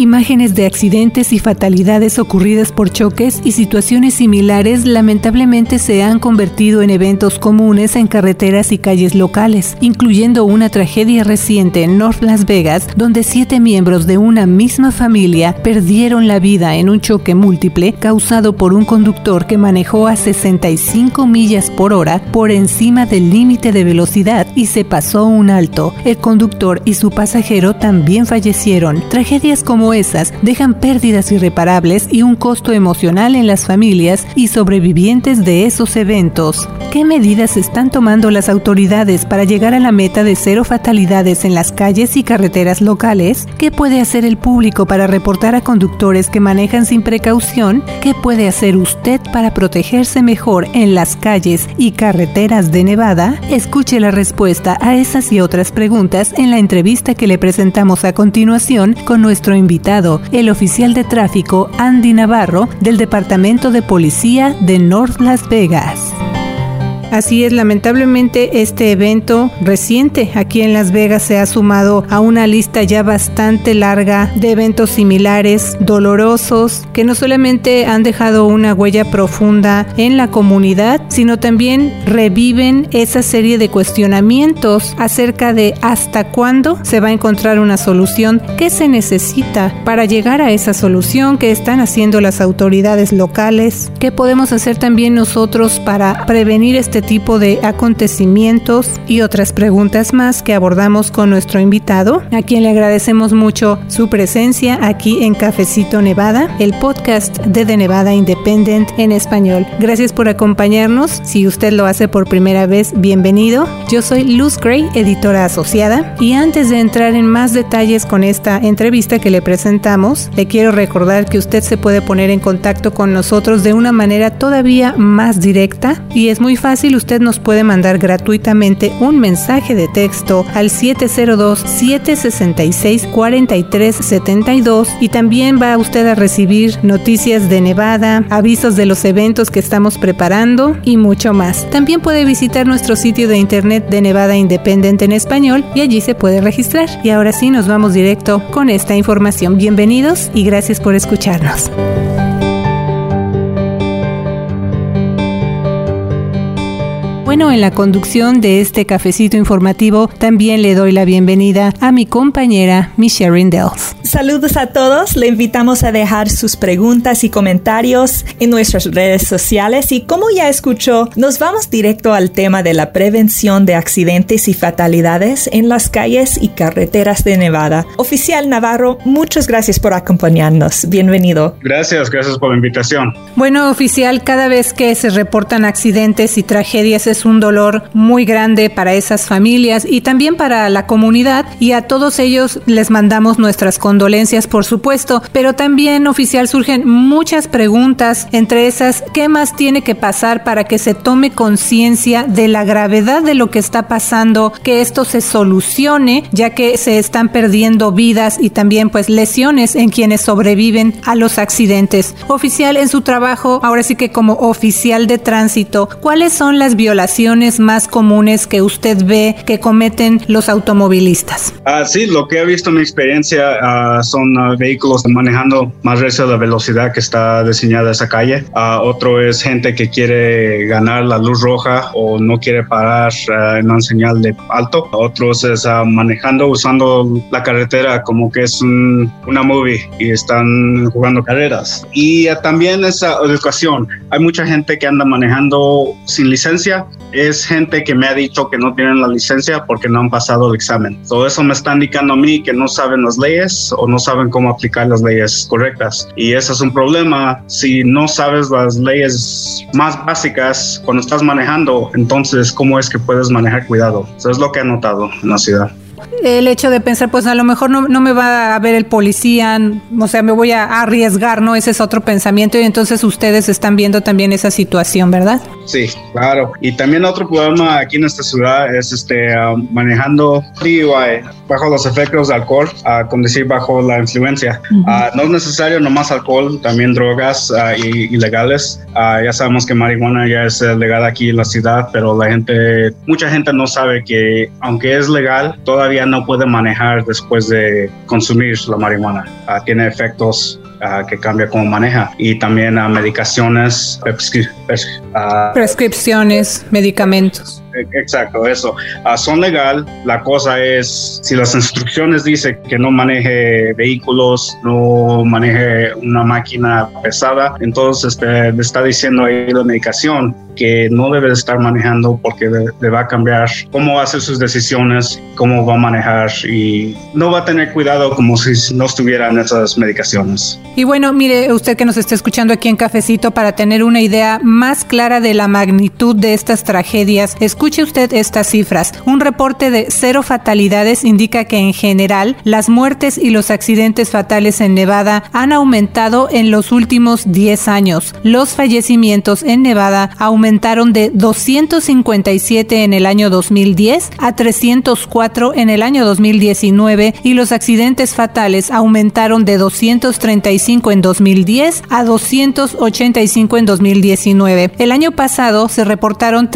Imágenes de accidentes y fatalidades ocurridas por choques y situaciones similares lamentablemente se han convertido en eventos comunes en carreteras y calles locales, incluyendo una tragedia reciente en North Las Vegas donde siete miembros de una misma familia perdieron la vida en un choque múltiple causado por un conductor que manejó a 65 millas por hora por encima del límite de velocidad y se pasó un alto. El conductor y su pasajero también fallecieron. Tragedias como esas dejan pérdidas irreparables y un costo emocional en las familias y sobrevivientes de esos eventos. ¿Qué medidas están tomando las autoridades para llegar a la meta de cero fatalidades en las calles y carreteras locales? ¿Qué puede hacer el público para reportar a conductores que manejan sin precaución? ¿Qué puede hacer usted para protegerse mejor en las calles y carreteras de Nevada? Escuche la respuesta a esas y otras preguntas en la entrevista que le presentamos a continuación con nuestro invitado el oficial de tráfico Andy Navarro del Departamento de Policía de North Las Vegas. Así es, lamentablemente este evento reciente aquí en Las Vegas se ha sumado a una lista ya bastante larga de eventos similares, dolorosos, que no solamente han dejado una huella profunda en la comunidad, sino también reviven esa serie de cuestionamientos acerca de hasta cuándo se va a encontrar una solución, qué se necesita para llegar a esa solución, qué están haciendo las autoridades locales, qué podemos hacer también nosotros para prevenir este este tipo de acontecimientos y otras preguntas más que abordamos con nuestro invitado, a quien le agradecemos mucho su presencia aquí en Cafecito Nevada, el podcast de The Nevada Independent en español. Gracias por acompañarnos. Si usted lo hace por primera vez, bienvenido. Yo soy Luz Gray, editora asociada, y antes de entrar en más detalles con esta entrevista que le presentamos, le quiero recordar que usted se puede poner en contacto con nosotros de una manera todavía más directa y es muy fácil usted nos puede mandar gratuitamente un mensaje de texto al 702-766-4372 y también va usted a recibir noticias de Nevada, avisos de los eventos que estamos preparando y mucho más. También puede visitar nuestro sitio de internet de Nevada Independent en español y allí se puede registrar. Y ahora sí nos vamos directo con esta información. Bienvenidos y gracias por escucharnos. Bueno, en la conducción de este cafecito informativo también le doy la bienvenida a mi compañera Michelle Rindels. Saludos a todos, le invitamos a dejar sus preguntas y comentarios en nuestras redes sociales y como ya escuchó, nos vamos directo al tema de la prevención de accidentes y fatalidades en las calles y carreteras de Nevada. Oficial Navarro, muchas gracias por acompañarnos. Bienvenido. Gracias, gracias por la invitación. Bueno, oficial, cada vez que se reportan accidentes y tragedias es un dolor muy grande para esas familias y también para la comunidad y a todos ellos les mandamos nuestras condolencias por supuesto, pero también oficial surgen muchas preguntas, entre esas, ¿qué más tiene que pasar para que se tome conciencia de la gravedad de lo que está pasando, que esto se solucione, ya que se están perdiendo vidas y también pues lesiones en quienes sobreviven a los accidentes? Oficial en su trabajo, ahora sí que como oficial de tránsito, ¿cuáles son las violaciones más comunes que usted ve que cometen los automovilistas? Ah, sí, lo que he visto en mi experiencia ah, son ah, vehículos manejando más recio la velocidad que está diseñada esa calle. Ah, otro es gente que quiere ganar la luz roja o no quiere parar en una señal de alto. Otros es manejando usando la carretera como que es una movie y están jugando carreras. Y también esa educación. Hay mucha gente que anda manejando sin licencia es gente que me ha dicho que no tienen la licencia porque no han pasado el examen. Todo eso me está indicando a mí que no saben las leyes o no saben cómo aplicar las leyes correctas. Y ese es un problema. Si no sabes las leyes más básicas cuando estás manejando, entonces, ¿cómo es que puedes manejar cuidado? Eso es lo que he notado en la ciudad el hecho de pensar, pues a lo mejor no, no, me va a ver el policía, o sea, me voy a arriesgar, ¿no? Ese es otro pensamiento y entonces ustedes están viendo también esa situación, ¿verdad? Sí, claro. Y también otro problema aquí en esta ciudad es este um, manejando DUI bajo los efectos de alcohol, uh, con decir bajo la influencia. Uh, no es necesario nomás alcohol, también drogas uh, ilegales. ya sabemos que marihuana ya es legal aquí en la ciudad, pero la gente, mucha gente no sabe que aunque es legal, todavía no puede manejar después de consumir la marihuana. Ah, tiene efectos ah, que cambia cómo maneja y también a medicaciones, prescripciones, medicamentos. Exacto, eso. son legal. La cosa es, si las instrucciones dicen que no maneje vehículos, no maneje una máquina pesada, entonces este, le está diciendo ahí la medicación que no debe estar manejando porque le, va a cambiar cómo va a hacer sus decisiones, cómo va a manejar y no va a tener cuidado como si no estuvieran esas medicaciones. Y bueno, mire, usted que nos está escuchando aquí en Cafecito para tener una idea más clara de la magnitud de estas tragedias, escuche usted estas cifras. Un reporte de cero fatalidades indica que en general las muertes y los accidentes fatales en Nevada han aumentado en los últimos 10 años. Los fallecimientos en Nevada aumentaron de 257 en el año 2010 a 304 en el año 2019 y los accidentes fatales aumentaron de 235 en 2010 a 285 en 2019. El año pasado se reportaron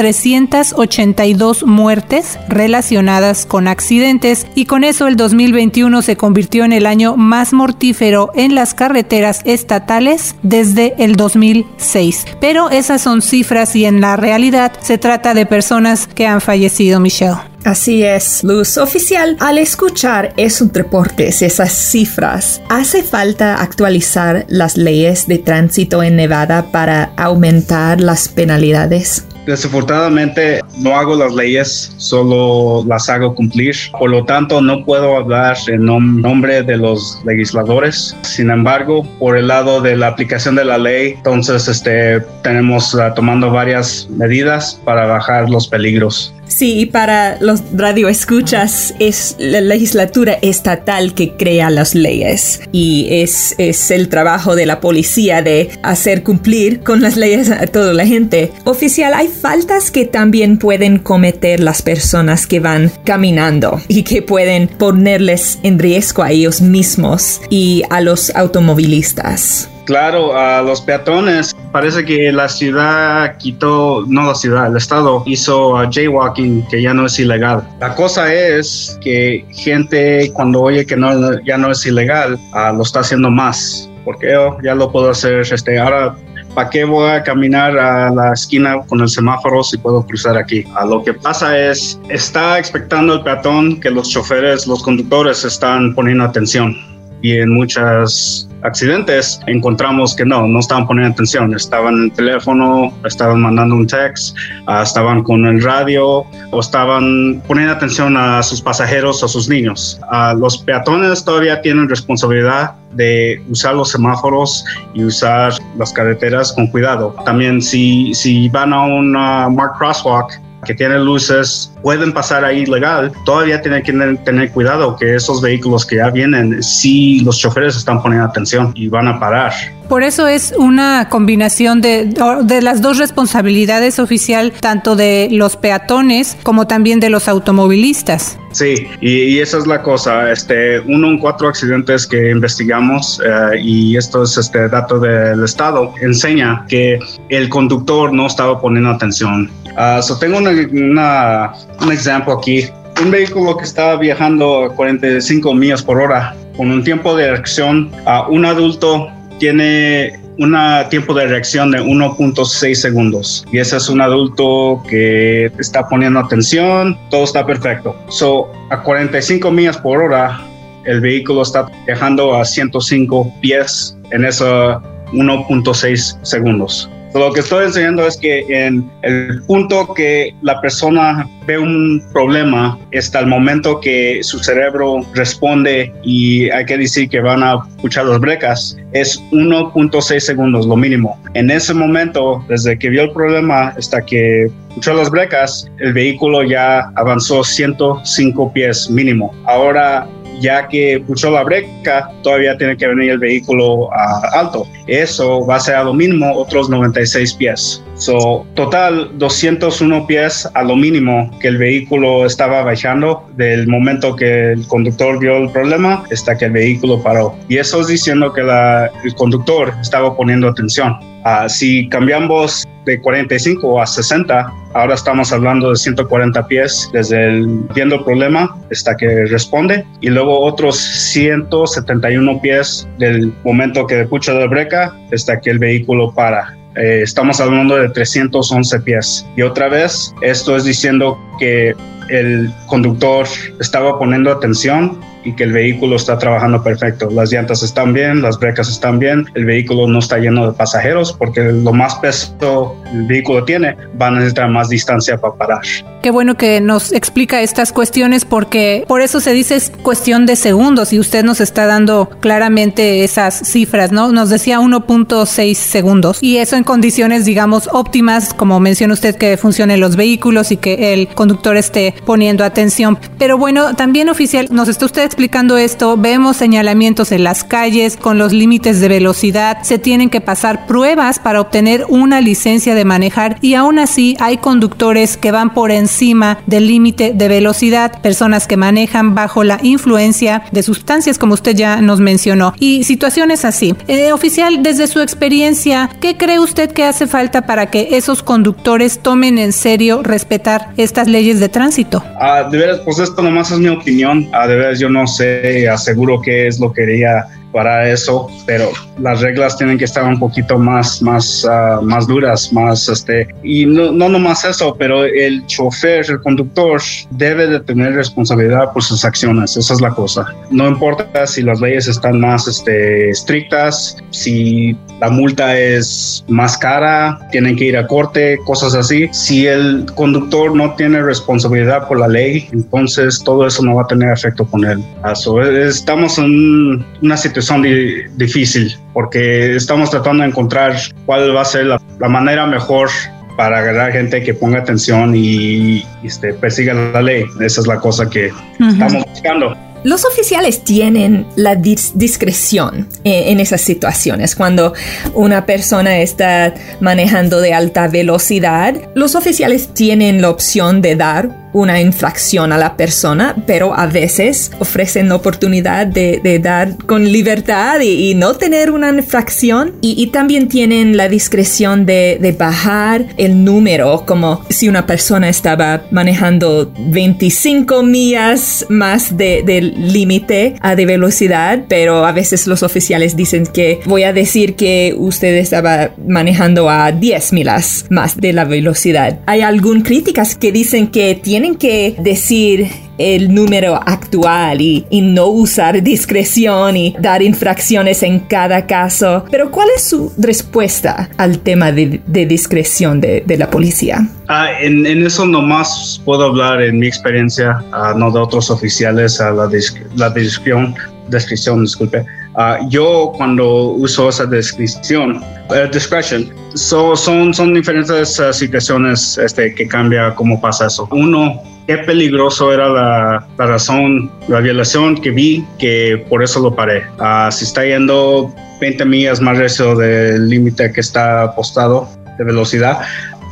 382 muertes relacionadas con accidentes y con eso el 2021 se convirtió en el año más mortífero en las carreteras estatales desde el 2006. Pero esas son cifras y en la realidad se trata de personas que han fallecido, Michelle. Así es, Luz. Oficial, al escuchar esos reportes, esas cifras, ¿hace falta actualizar las leyes de tránsito en Nevada para aumentar las penalidades? Desafortunadamente no hago las leyes, solo las hago cumplir. Por lo tanto, no puedo hablar en nombre de los legisladores. Sin embargo, por el lado de la aplicación de la ley, entonces este, tenemos uh, tomando varias medidas para bajar los peligros. Sí, y para los radioescuchas es la legislatura estatal que crea las leyes y es, es el trabajo de la policía de hacer cumplir con las leyes a toda la gente. Oficial, hay faltas que también pueden cometer las personas que van caminando y que pueden ponerles en riesgo a ellos mismos y a los automovilistas. Claro, a los peatones. Parece que la ciudad quitó, no la ciudad, el estado hizo jaywalking, que ya no es ilegal. La cosa es que gente cuando oye que no, ya no es ilegal, ah, lo está haciendo más. Porque yo ya lo puedo hacer, este, ahora ¿para qué voy a caminar a la esquina con el semáforo si puedo cruzar aquí? A lo que pasa es, está expectando el peatón que los choferes, los conductores están poniendo atención y en muchos accidentes encontramos que no, no estaban poniendo atención, estaban en el teléfono, estaban mandando un text, ah, estaban con el radio o estaban poniendo atención a sus pasajeros o sus niños. Uh, los peatones todavía tienen responsabilidad de usar los semáforos y usar las carreteras con cuidado. También si, si van a un mark crosswalk, que tiene luces pueden pasar ahí legal, todavía tienen que tener cuidado que esos vehículos que ya vienen, si los choferes están poniendo atención y van a parar. Por eso es una combinación de, de las dos responsabilidades oficial, tanto de los peatones como también de los automovilistas. Sí, y, esa es la cosa. Este, uno en cuatro accidentes que investigamos, eh, y esto es este dato del Estado, enseña que el conductor no estaba poniendo atención. Uh, tengo una, una, un ejemplo aquí. Un vehículo que estaba viajando a 45 millas por hora con un tiempo de reacción a un adulto tiene un tiempo de reacción de 1.6 segundos y ese es un adulto que está poniendo atención, todo está perfecto. So, a 45 millas por hora, el vehículo está viajando a 105 pies en esos 1.6 segundos. Lo que estoy enseñando es que en el punto que la persona ve un problema, hasta el momento que su cerebro responde y hay que decir que van a escuchar las brecas, es 1.6 segundos, lo mínimo. En ese momento, desde que vio el problema hasta que escuchó las brecas, el vehículo ya avanzó 105 pies mínimo. Ahora ya que puso la breca, todavía tiene que venir el vehículo alto. Eso va a ser a lo mínimo otros 96 pies. So, total 201 pies a lo mínimo que el vehículo estaba bajando del momento que el conductor vio el problema hasta que el vehículo paró. Y eso es diciendo que el conductor estaba poniendo atención. Uh, si cambiamos de 45 a 60, ahora estamos hablando de 140 pies desde el viendo el problema hasta que responde y luego otros 171 pies del momento que pucha de breca hasta que el vehículo para. Eh, estamos hablando de 311 pies. Y otra vez, esto es diciendo que el conductor estaba poniendo atención y que el vehículo está trabajando perfecto. Las llantas están bien, las brecas están bien, el vehículo no está lleno de pasajeros porque lo más peso el vehículo tiene va a necesitar más distancia para parar. Qué bueno que nos explica estas cuestiones porque por eso se dice es cuestión de segundos y usted nos está dando claramente esas cifras, ¿no? Nos decía 1.6 segundos y eso en condiciones, digamos, óptimas, como menciona usted, que funcionen los vehículos y que el conductor esté poniendo atención. Pero bueno, también oficial, nos está usted explicando esto, vemos señalamientos en las calles con los límites de velocidad, se tienen que pasar pruebas para obtener una licencia de manejar y aún así hay conductores que van por encima del límite de velocidad, personas que manejan bajo la influencia de sustancias como usted ya nos mencionó y situaciones así. Eh, oficial, desde su experiencia, ¿qué cree usted que hace falta para que esos conductores tomen en serio respetar estas leyes de tránsito? Ah, de veras, pues esto nomás es mi opinión. Ah, de veras, yo no no sé, aseguro qué es lo que quería para eso, pero las reglas tienen que estar un poquito más, más, ah, más duras, más, este, y no, no nomás eso, pero el chofer, el conductor debe de tener responsabilidad por sus acciones, esa es la cosa. No importa si las leyes están más este, estrictas, si la multa es más cara, tienen que ir a corte, cosas así. Si el conductor no tiene responsabilidad por la ley, entonces todo eso no va a tener efecto con él. Estamos en una situación difícil porque estamos tratando de encontrar cuál va a ser la, manera mejor para agarrar gente que ponga atención y, este, persiga la ley. Esa es la cosa que estamos buscando. Los oficiales tienen la discreción eh, en, esas situaciones. Cuando una persona está manejando de alta velocidad, los oficiales tienen la opción de dar una infracción a la persona, pero a veces ofrecen la oportunidad de, dar con libertad y, no tener una infracción. Y, también tienen la discreción de, bajar el número, como si una persona estaba manejando 25 millas más del límite de velocidad, pero a veces los oficiales dicen que voy a decir que usted estaba manejando a 10 millas más de la velocidad. Hay algunas críticas que dicen que tiene tienen que decir el número actual y, no usar discreción y dar infracciones en cada caso. Pero ¿cuál es su respuesta al tema de, discreción de, la policía? Ah, en, eso nomás puedo hablar en mi experiencia, ah, no de otros oficiales, a la, la descripción, descripción, disculpe. Ah, yo cuando uso esa descripción, uh, discretion, son, son diferentes situaciones este, que cambia cómo pasa eso. Uno, qué peligroso era la, la, razón, la violación que vi, que por eso lo paré. Uh, si está yendo 20 millas más recio del límite que está apostado de velocidad,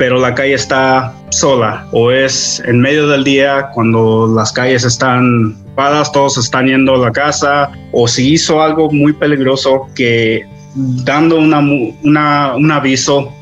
pero la calle está sola o es en medio del día cuando las calles están paradas, todos están yendo a la casa o si hizo algo muy peligroso que dando una, una, un aviso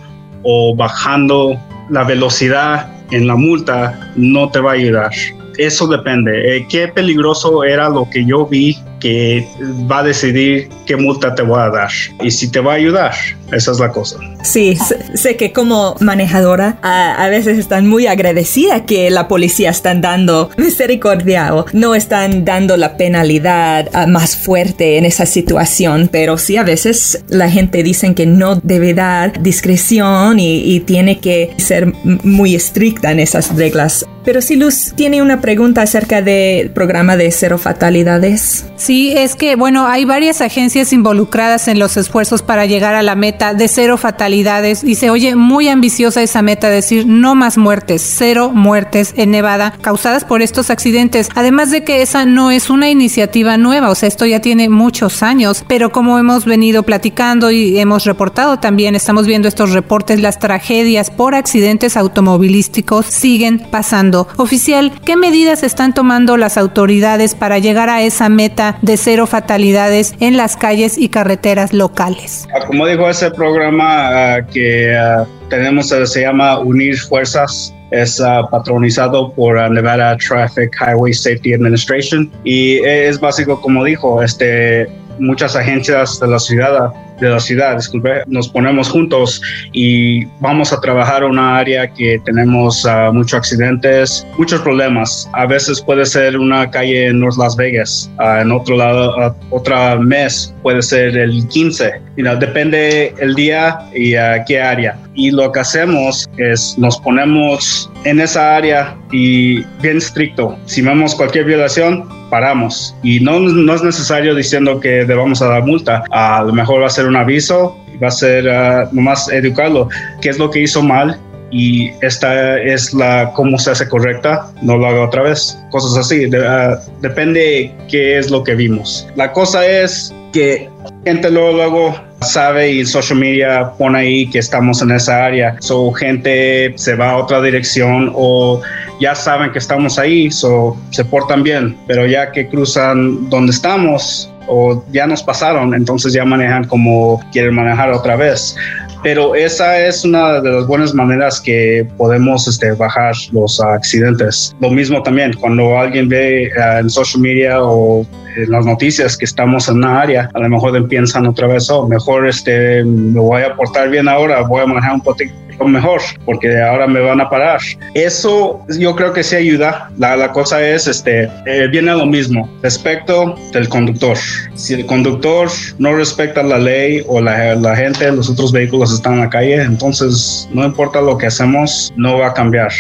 o bajando la velocidad en la multa no te va a ayudar. Eso depende. Eh, ¿Qué peligroso era lo que yo vi que va a decidir qué multa te voy a dar y si te va a ayudar. Esa es la cosa. Sí, sé que como manejadora a, veces están muy agradecida que la policía están dando misericordia o no están dando la penalidad ah, más fuerte en esa situación, pero sí a veces la gente dice que no debe dar discreción y tiene que ser muy estricta en esas reglas Pero si Luz tiene una pregunta acerca del programa de cero fatalidades. Sí, es que, bueno, hay varias agencias involucradas en los esfuerzos para llegar a la meta de cero fatalidades y se oye muy ambiciosa esa meta, decir no más muertes, cero muertes en Nevada causadas por estos accidentes. Además de que esa no es una iniciativa nueva, o sea, esto ya tiene muchos años, pero como hemos venido platicando y hemos reportado también, estamos viendo estos reportes, las tragedias por accidentes automovilísticos siguen pasando. Oficial, ¿qué medidas están tomando las autoridades para llegar a esa meta de cero fatalidades en las calles y carreteras locales? Ah, como dijo ese programa ah, que ah, tenemos, se llama Unir Fuerzas es patronizado por Nevada Traffic Highway Safety Administration y es básico como dijo este muchas agencias de la ciudad de la ciudad, disculpe, nos ponemos juntos y vamos a trabajar una área que tenemos uh, muchos accidentes, muchos problemas. A veces puede ser una calle en North Las Vegas, uh, en otro lado, uh, otra mes puede ser el 15. You depende el día y qué área. Y lo que hacemos es nos ponemos en esa área y bien estricto. Si vemos cualquier violación, paramos. Y no, no es necesario diciendo que debamos a dar multa. A lo mejor va a ser un aviso, va a ser uh, nomás educarlo, qué es lo que hizo mal y esta es la cómo se hace correcta, no lo haga otra vez, cosas así, uh, depende qué es lo que vimos. La cosa es que gente luego, luego sabe y social media pone ahí que estamos en esa área, so gente se va a otra dirección o ya saben que estamos ahí, so se portan bien, pero ya que cruzan donde estamos, o ya nos pasaron, entonces ya manejan como quieren manejar otra vez. Pero esa es una de las buenas maneras que podemos este, bajar los accidentes. Lo mismo también, cuando alguien ve eh, en social media o en las noticias que estamos en una área, a lo mejor piensan otra vez, oh, mejor este, me voy a portar bien ahora, voy a manejar un poquito mejor, porque ahora me van a parar. Eso yo creo que sí ayuda. La, la cosa es, este, eh, viene lo mismo, respecto del conductor. Si el conductor no respeta la ley o la, la gente, los otros vehículos están en la calle, entonces no importa lo que hacemos, no va a cambiar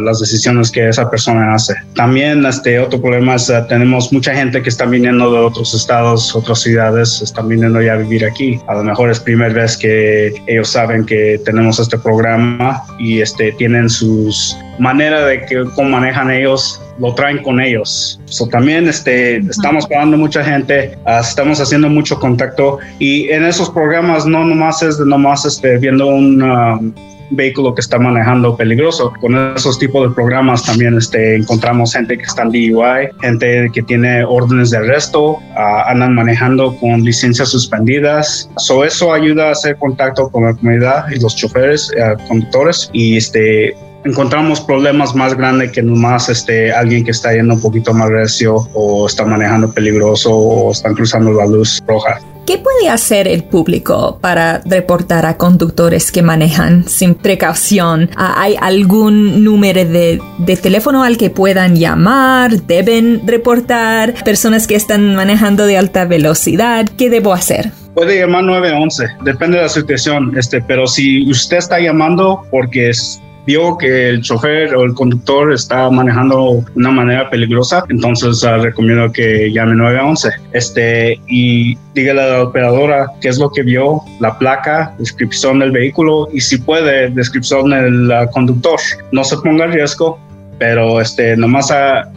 las decisiones que esa persona hace. También este otro problema es uh, tenemos mucha gente que está viniendo de otros estados, otras ciudades, están viniendo ya a vivir aquí. A lo mejor es primera vez que ellos saben que tenemos este programa y este tienen sus manera de que cómo manejan ellos lo traen con ellos. So, también este, estamos pagando mucha gente, uh, estamos haciendo mucho contacto y en esos programas no nomás es de nomás este, viendo un, um, vehículo que está manejando peligroso. Con esos tipos de programas también este, encontramos gente que está en DUI, gente que tiene órdenes de arresto, ah, andan manejando con licencias suspendidas. So, eso ayuda a hacer contacto con la comunidad y los choferes, eh, conductores y este encontramos problemas más grandes que nomás este, alguien que está yendo un poquito más recio o está manejando peligroso o están cruzando la luz roja. ¿Qué puede hacer el público para reportar a conductores que manejan sin precaución? Ah, ¿Hay algún número de, teléfono al que puedan llamar? ¿Deben reportar personas que están manejando de alta velocidad? ¿Qué debo hacer? Puede llamar 911, depende de la situación, este, pero si usted está llamando porque es vio que el chofer o el conductor está manejando de una manera peligrosa, entonces uh, recomiendo que llame 911 este, y dígale a la operadora qué es lo que vio, la placa, descripción del vehículo y si puede, descripción del uh, conductor. No se ponga en riesgo, pero este, nomás a,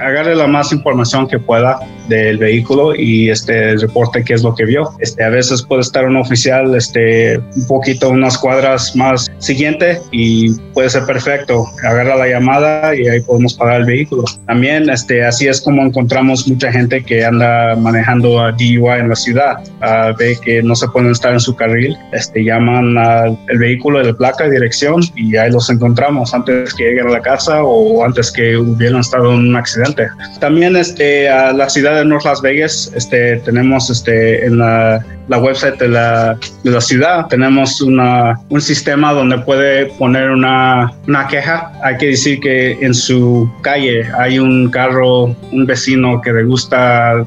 agarre la más información que pueda del vehículo y este reporte qué es lo que vio. Este, a veces puede estar un oficial este, un poquito unas cuadras más siguiente y puede ser perfecto. Agarra la llamada y ahí podemos pagar el vehículo. También este, así es como encontramos mucha gente que anda manejando a DUI en la ciudad. ve que no se pueden estar en su carril, este, llaman al vehículo de placa, dirección y ahí los encontramos antes que lleguen a la casa o antes que hubieran estado en un accidente también este, a la ciudad de North Las Vegas este, tenemos este, en la, la website de la, ciudad, tenemos una, un sistema donde puede poner una, queja. Hay que decir que en su calle hay un carro, un vecino que le gusta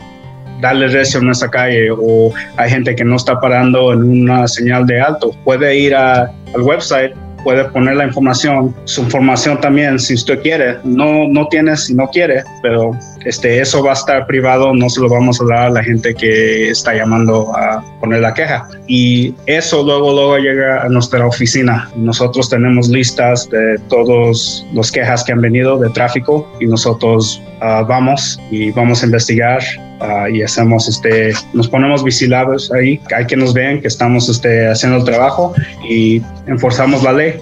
darle recio en esa calle o hay gente que no está parando en una señal de alto, puede ir al website puede poner la información, su información también, si usted quiere. No, no tiene si no quiere, pero este, eso va a estar privado, no se lo vamos a dar a la gente que está llamando a poner la queja. Y eso luego, luego llega a nuestra oficina. Nosotros tenemos listas de todos los quejas que han venido de tráfico y nosotros uh, vamos y vamos a investigar uh, y hacemos este, nos ponemos vigilados ahí, hay que nos vean que estamos este, haciendo el trabajo y enforzamos la ley.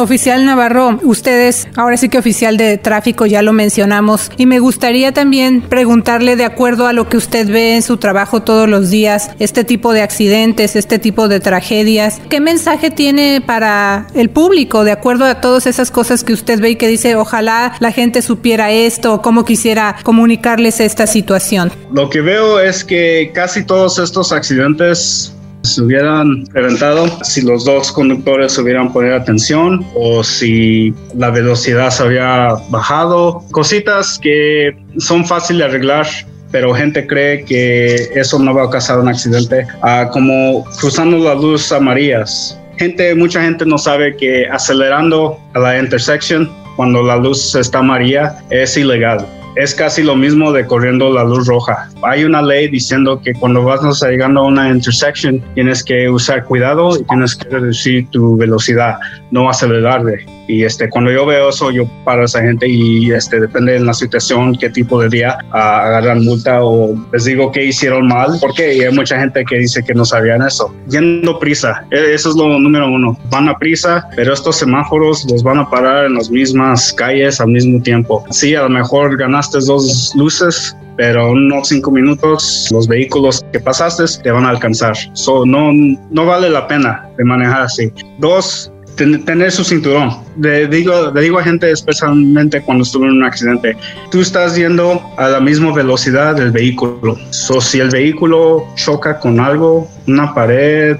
Oficial Navarro, ustedes, ahora sí que oficial de tráfico, ya lo mencionamos, y me gustaría también preguntarle, de acuerdo a lo que usted ve en su trabajo todos los días, este tipo de accidentes, este tipo de tragedias, ¿qué mensaje tiene para el público, de acuerdo a todas esas cosas que usted ve y que dice, ojalá la gente supiera esto, cómo quisiera comunicarles esta situación? Lo que veo es que casi todos estos accidentes se hubieran preventado si los dos conductores hubieran ponido atención o si la velocidad se había bajado. Cositas que son fáciles de arreglar pero gente cree que eso no va a causar un accidente, ah, como cruzando las luces amarillas. Gente, mucha gente no sabe que acelerando a la intersección cuando la luz está amarilla es ilegal es casi lo mismo de corriendo la luz roja. Hay una ley diciendo que cuando vas llegando a una intersection tienes que usar cuidado y tienes que reducir tu velocidad, no acelerarle. Y este, cuando yo veo eso, yo paro a esa gente y este, depende de la situación, qué tipo de día uh, agarran multa o les digo que hicieron mal, porque hay mucha gente que dice que no sabían eso. Yendo prisa, e, eso es lo número uno. Van a prisa, pero estos semáforos los van a parar en las mismas calles al mismo tiempo. Sí, a lo mejor ganaste dos luces, pero unos cinco minutos los vehículos que pasaste te van a alcanzar. So, no, no vale la pena de manejar así. Dos, tener su cinturón. Le digo, le digo a gente, especialmente cuando estuve en un accidente, tú estás yendo a la misma velocidad del vehículo. So, si el vehículo choca con algo, una pared,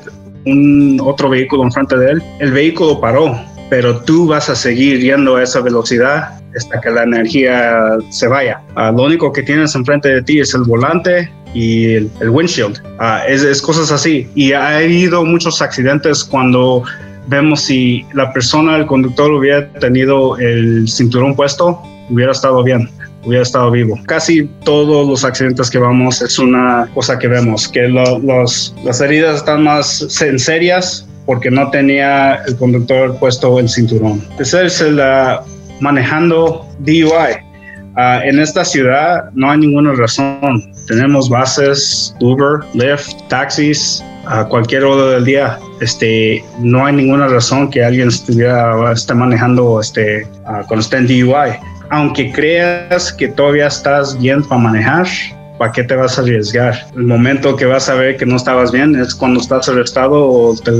un otro vehículo enfrente de él, el vehículo paró, pero tú vas a seguir yendo a esa velocidad hasta que la energía se vaya. Uh, lo único que tienes enfrente de ti es el volante y el, el windshield. Es, es, cosas así. Y ha habido muchos accidentes cuando vemos si la persona, el conductor hubiera tenido el cinturón puesto, hubiera estado bien hubiera estado vivo. Casi todos los accidentes que vamos es una cosa que vemos, que lo, los, las heridas están más serias porque no tenía el conductor puesto el cinturón. Esa es la manejando DUI. Uh, en esta ciudad no hay ninguna razón. Tenemos bases, Uber, Lyft, taxis, a cualquier hora del día. Este, no hay ninguna razón que alguien estuviera esté manejando este, uh, cuando esté en DUI. Aunque creas que todavía estás bien para manejar, ¿para qué te vas a arriesgar? El momento que vas a ver que no estabas bien es cuando estás arrestado o te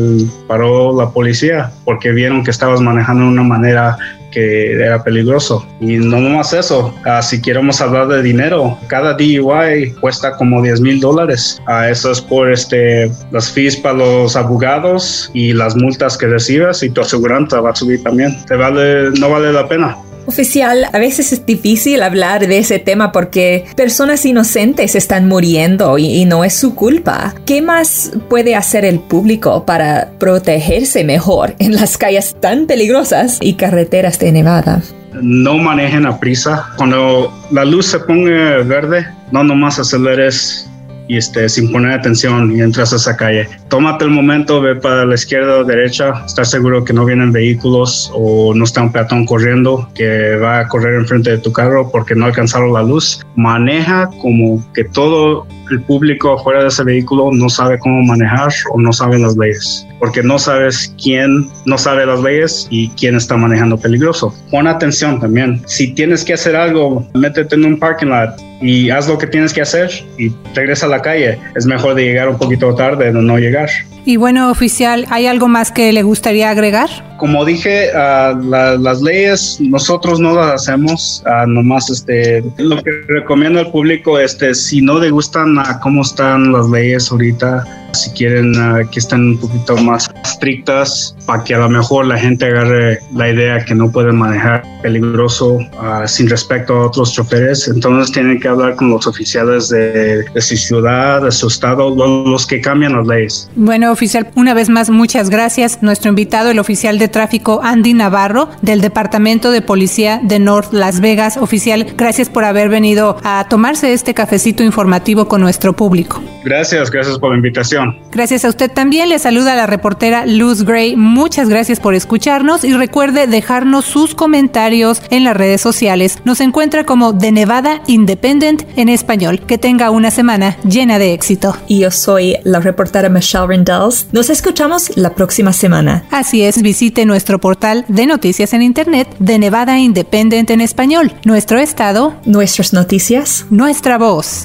paró la policía porque vieron que estabas manejando de una manera que era peligroso. Y no más eso, uh, si queremos hablar de dinero, cada DUI cuesta como 10 mil dólares. Uh, eso es por este, las fees para los abogados y las multas que recibes y tu aseguranza va a subir también. Te vale, no vale la pena. Oficial, a veces es difícil hablar de ese tema porque personas inocentes están muriendo y, no es su culpa. ¿Qué más puede hacer el público para protegerse mejor en las calles tan peligrosas y carreteras de Nevada? No manejen a prisa. Cuando la luz se ponga verde, no nomás aceleres y este, sin poner atención y entras a esa calle. Tómate el momento, ve para la izquierda o derecha, estar seguro que no vienen vehículos o no está un peatón corriendo que va a correr enfrente de tu carro porque no alcanzaron la luz. Maneja como que todo el público afuera de ese vehículo no sabe cómo manejar o no sabe las leyes, porque no sabes quién no sabe las leyes y quién está manejando peligroso. Pon atención también. Si tienes que hacer algo, métete en un parking lot y haz lo que tienes que hacer y regresa a la calle. Es mejor de llegar un poquito tarde de no llegar. Y bueno, oficial, ¿hay algo más que le gustaría agregar? Como dije, uh, la, las leyes nosotros no las hacemos, uh, nomás este, lo que recomiendo al público, este, si no le gustan uh, cómo están las leyes ahorita, si quieren que estén un poquito más estrictas para que a lo mejor la gente agarre la idea que no pueden manejar peligroso sin respecto a otros choferes, entonces tienen que hablar con los oficiales de, de su ciudad, de su estado, los, los que cambian las leyes. Bueno, oficial, una vez más, muchas gracias. Nuestro invitado, el oficial de tráfico Andy Navarro del Departamento de Policía de North Las Vegas. Oficial, gracias por haber venido a tomarse este cafecito informativo con nuestro público. Gracias, gracias por la invitación. Gracias a usted también. Le saluda la reportera Luz Gray. Muchas gracias por escucharnos y recuerde dejarnos sus comentarios en las redes sociales. Nos encuentra como The Nevada Independent en español. Que tenga una semana llena de éxito. Y yo soy la reportera Michelle Rendells. Nos escuchamos la próxima semana. Así es, visite nuestro portal de noticias en Internet de Nevada Independent en español. Nuestro estado. Nuestras noticias. Nuestra voz.